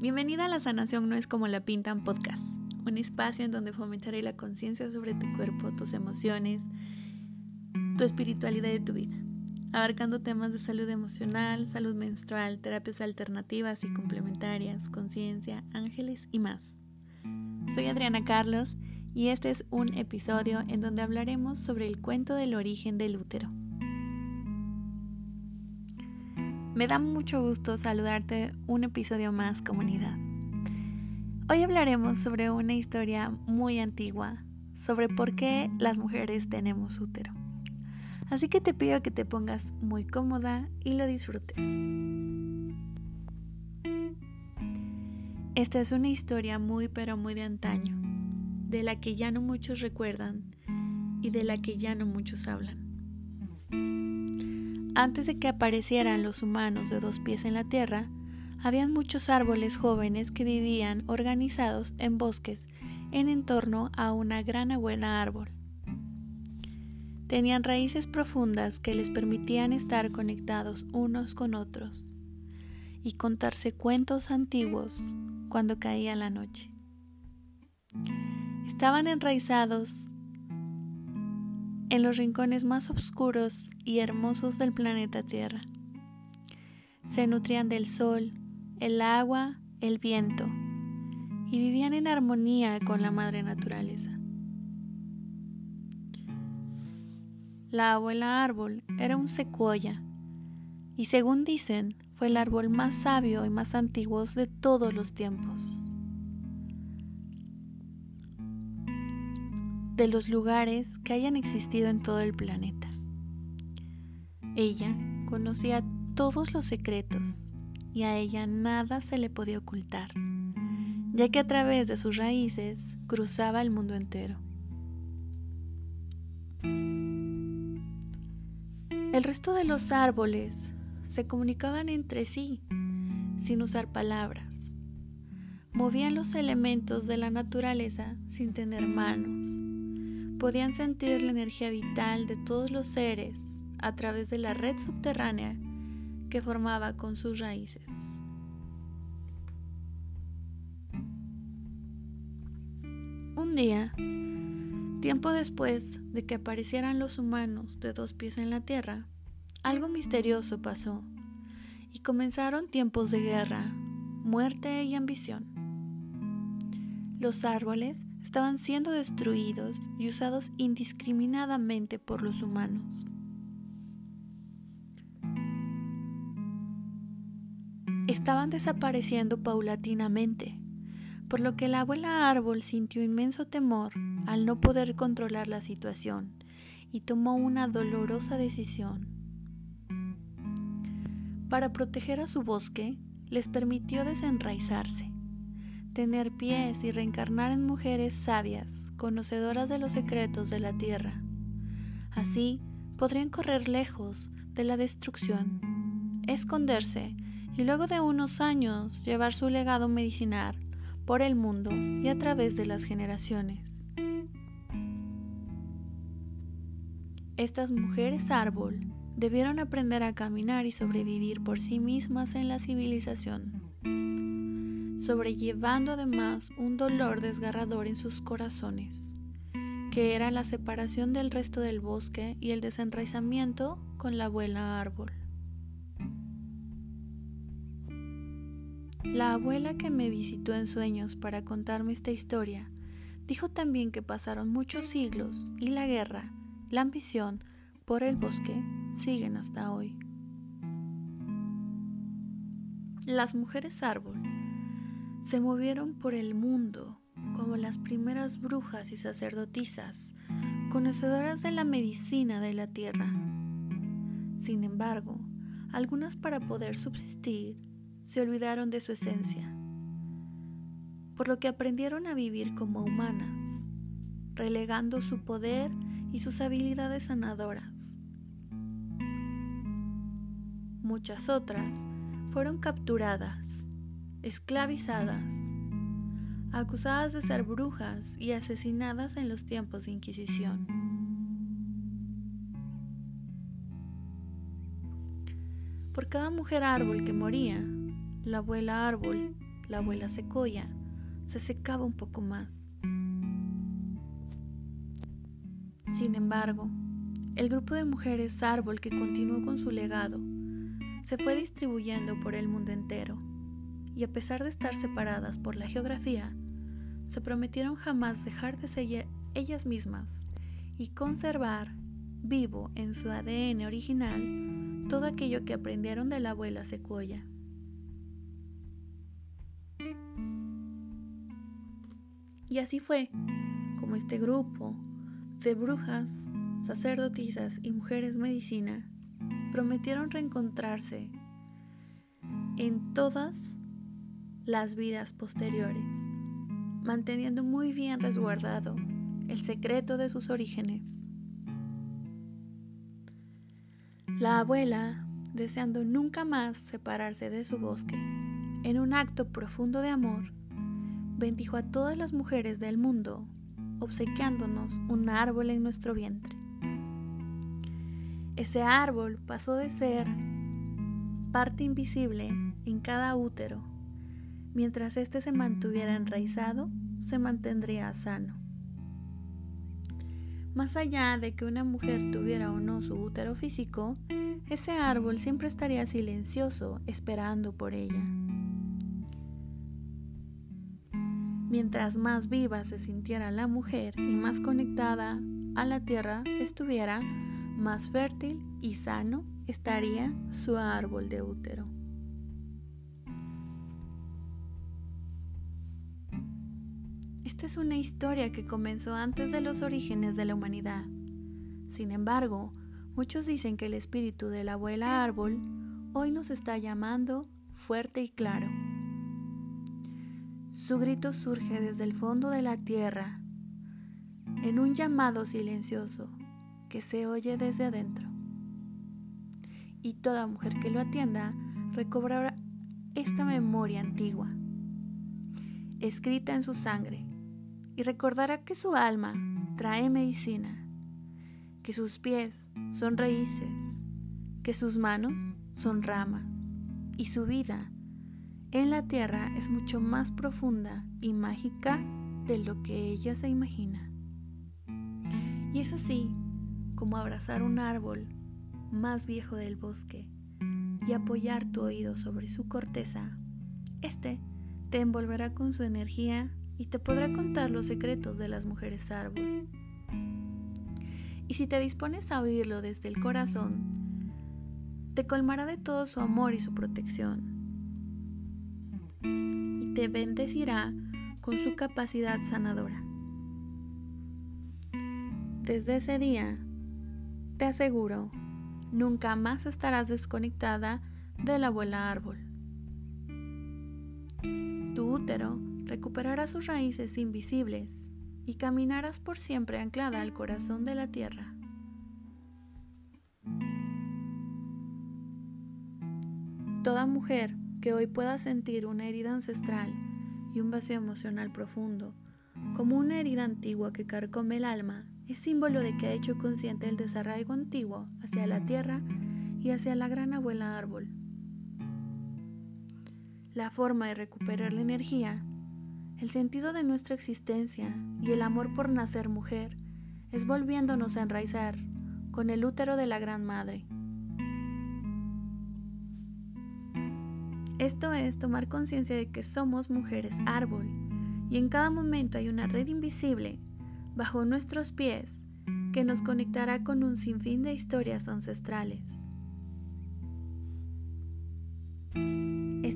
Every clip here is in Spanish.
Bienvenida a La Sanación No es como la pintan podcast, un espacio en donde fomentaré la conciencia sobre tu cuerpo, tus emociones, tu espiritualidad y tu vida, abarcando temas de salud emocional, salud menstrual, terapias alternativas y complementarias, conciencia, ángeles y más. Soy Adriana Carlos y este es un episodio en donde hablaremos sobre el cuento del origen del útero. Me da mucho gusto saludarte un episodio más comunidad. Hoy hablaremos sobre una historia muy antigua, sobre por qué las mujeres tenemos útero. Así que te pido que te pongas muy cómoda y lo disfrutes. Esta es una historia muy pero muy de antaño, de la que ya no muchos recuerdan y de la que ya no muchos hablan. Antes de que aparecieran los humanos de dos pies en la tierra, habían muchos árboles jóvenes que vivían organizados en bosques en torno a una gran abuela árbol. Tenían raíces profundas que les permitían estar conectados unos con otros y contarse cuentos antiguos cuando caía la noche. Estaban enraizados en los rincones más oscuros y hermosos del planeta Tierra. Se nutrían del sol, el agua, el viento, y vivían en armonía con la madre naturaleza. La abuela árbol era un secuoya, y según dicen, fue el árbol más sabio y más antiguo de todos los tiempos. De los lugares que hayan existido en todo el planeta. Ella conocía todos los secretos y a ella nada se le podía ocultar, ya que a través de sus raíces cruzaba el mundo entero. El resto de los árboles se comunicaban entre sí sin usar palabras. Movían los elementos de la naturaleza sin tener manos podían sentir la energía vital de todos los seres a través de la red subterránea que formaba con sus raíces. Un día, tiempo después de que aparecieran los humanos de dos pies en la tierra, algo misterioso pasó y comenzaron tiempos de guerra, muerte y ambición. Los árboles estaban siendo destruidos y usados indiscriminadamente por los humanos. Estaban desapareciendo paulatinamente, por lo que la abuela árbol sintió inmenso temor al no poder controlar la situación y tomó una dolorosa decisión. Para proteger a su bosque, les permitió desenraizarse tener pies y reencarnar en mujeres sabias, conocedoras de los secretos de la tierra. Así podrían correr lejos de la destrucción, esconderse y luego de unos años llevar su legado medicinal por el mundo y a través de las generaciones. Estas mujeres árbol debieron aprender a caminar y sobrevivir por sí mismas en la civilización sobrellevando además un dolor desgarrador en sus corazones, que era la separación del resto del bosque y el desenraizamiento con la abuela árbol. La abuela que me visitó en sueños para contarme esta historia dijo también que pasaron muchos siglos y la guerra, la ambición por el bosque siguen hasta hoy. Las mujeres árbol se movieron por el mundo como las primeras brujas y sacerdotisas, conocedoras de la medicina de la tierra. Sin embargo, algunas para poder subsistir se olvidaron de su esencia, por lo que aprendieron a vivir como humanas, relegando su poder y sus habilidades sanadoras. Muchas otras fueron capturadas esclavizadas, acusadas de ser brujas y asesinadas en los tiempos de Inquisición. Por cada mujer árbol que moría, la abuela árbol la abuela secoya, se secaba un poco más. Sin embargo, el grupo de mujeres árbol que continuó con su legado se fue distribuyendo por el mundo entero, y a pesar de estar separadas por la geografía, se prometieron jamás dejar de ser ellas mismas y conservar vivo en su ADN original todo aquello que aprendieron de la abuela secuoya. Y así fue como este grupo de brujas, sacerdotisas y mujeres medicina prometieron reencontrarse en todas las vidas posteriores, manteniendo muy bien resguardado el secreto de sus orígenes. La abuela, deseando nunca más separarse de su bosque, en un acto profundo de amor, bendijo a todas las mujeres del mundo, obsequiándonos un árbol en nuestro vientre. Ese árbol pasó de ser parte invisible en cada útero. Mientras éste se mantuviera enraizado, se mantendría sano. Más allá de que una mujer tuviera o no su útero físico, ese árbol siempre estaría silencioso esperando por ella. Mientras más viva se sintiera la mujer y más conectada a la tierra estuviera, más fértil y sano estaría su árbol de útero. Esta es una historia que comenzó antes de los orígenes de la humanidad. Sin embargo, muchos dicen que el espíritu de la abuela árbol hoy nos está llamando fuerte y claro. Su grito surge desde el fondo de la tierra, en un llamado silencioso que se oye desde adentro. Y toda mujer que lo atienda recobrará esta memoria antigua, escrita en su sangre, y recordará que su alma trae medicina, que sus pies son raíces, que sus manos son ramas, y su vida en la tierra es mucho más profunda y mágica de lo que ella se imagina. Y es así como abrazar un árbol más viejo del bosque y apoyar tu oído sobre su corteza. Este te envolverá con su energía y te podrá contar los secretos de las mujeres árbol. Y si te dispones a oírlo desde el corazón, te colmará de todo su amor y su protección. Y te bendecirá con su capacidad sanadora. Desde ese día, te aseguro, nunca más estarás desconectada de la abuela árbol. Tu útero recuperará sus raíces invisibles y caminarás por siempre anclada al corazón de la tierra. Toda mujer que hoy pueda sentir una herida ancestral y un vacío emocional profundo, como una herida antigua que carcome el alma, es símbolo de que ha hecho consciente el desarraigo antiguo hacia la tierra y hacia la gran abuela árbol. La forma de recuperar la energía, el sentido de nuestra existencia y el amor por nacer mujer es volviéndonos a enraizar con el útero de la Gran Madre. Esto es tomar conciencia de que somos mujeres árbol y en cada momento hay una red invisible bajo nuestros pies que nos conectará con un sinfín de historias ancestrales.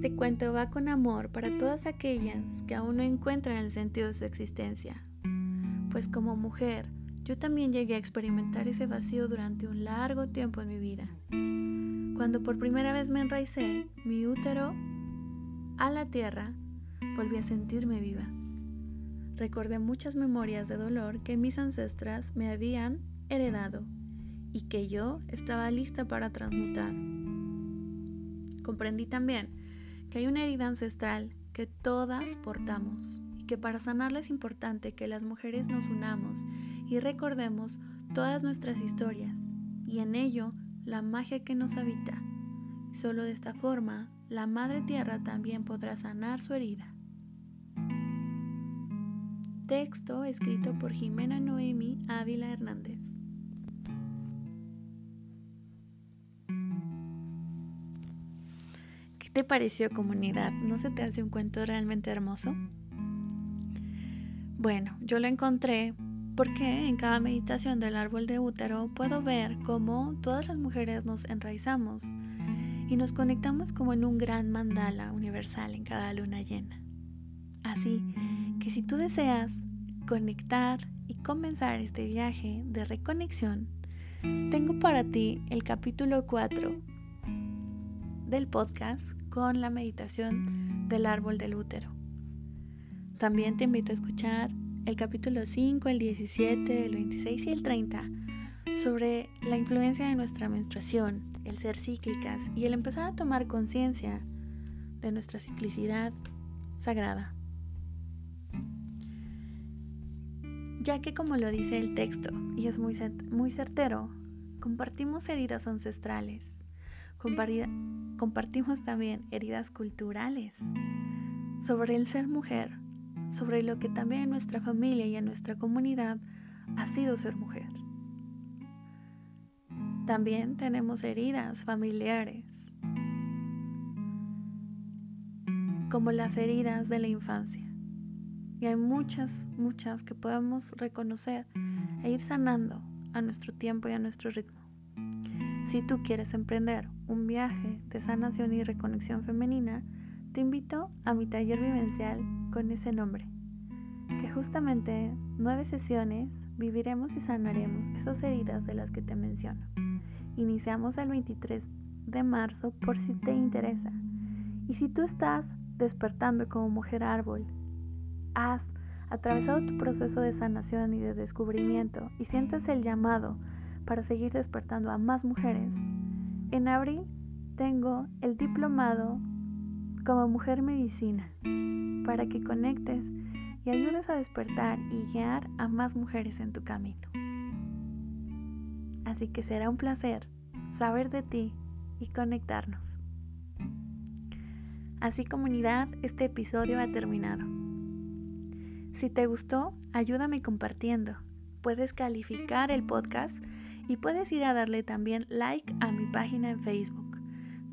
Este cuento va con amor para todas aquellas que aún no encuentran el sentido de su existencia, pues como mujer yo también llegué a experimentar ese vacío durante un largo tiempo en mi vida. Cuando por primera vez me enraicé mi útero a la tierra, volví a sentirme viva recordé muchas memorias de dolor que mis ancestras me habían heredado y que yo estaba lista para transmutar. Comprendí también que hay una herida ancestral que todas portamos y que para sanarla es importante que las mujeres nos unamos y recordemos todas nuestras historias y en ello la magia que nos habita. Solo de esta forma la Madre Tierra también podrá sanar su herida. Texto escrito por Jimena Noemi Ávila Hernández. ¿Qué te pareció comunidad? ¿No se te hace un cuento realmente hermoso? Bueno, yo lo encontré porque en cada meditación del árbol de útero puedo ver cómo todas las mujeres nos enraizamos y nos conectamos como en un gran mandala universal en cada luna llena. Así que si tú deseas conectar y comenzar este viaje de reconexión, tengo para ti el capítulo 4 del podcast con la meditación del árbol del útero. También te invito a escuchar el capítulo 5, el 17, el 26 y el 30 sobre la influencia de nuestra menstruación, el ser cíclicas y el empezar a tomar conciencia de nuestra ciclicidad sagrada. Ya que como lo dice el texto, y es muy, muy certero, compartimos heridas ancestrales, compartimos también heridas culturales sobre el ser mujer, sobre lo que también en nuestra familia y en nuestra comunidad ha sido ser mujer. También tenemos heridas familiares, como las heridas de la infancia. Y hay muchas, muchas que podemos reconocer e ir sanando a nuestro tiempo y a nuestro ritmo. Si tú quieres emprender un viaje de sanación y reconexión femenina, te invito a mi taller vivencial con ese nombre, que justamente nueve sesiones viviremos y sanaremos esas heridas de las que te menciono. Iniciamos el 23 de marzo por si te interesa. Y si tú estás despertando como mujer árbol, has atravesado tu proceso de sanación y de descubrimiento y sientes el llamado para seguir despertando a más mujeres, en abril tengo el diplomado como mujer medicina para que conectes y ayudes a despertar y guiar a más mujeres en tu camino. Así que será un placer saber de ti y conectarnos. Así comunidad, este episodio ha terminado. Si te gustó, ayúdame compartiendo. Puedes calificar el podcast y puedes ir a darle también like a mi página en Facebook,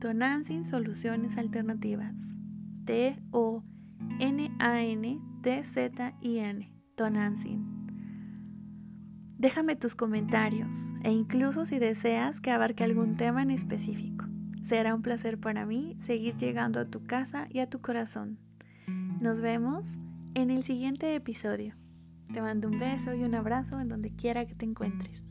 Tonantzin Soluciones Alternativas. T-O-N-A-N-T-Z-I-N. Tonantzin. Déjame tus comentarios e incluso si deseas que abarque algún tema en específico. Será un placer para mí seguir llegando a tu casa y a tu corazón. Nos vemos en el siguiente episodio. Te mando un beso y un abrazo en donde quiera que te encuentres.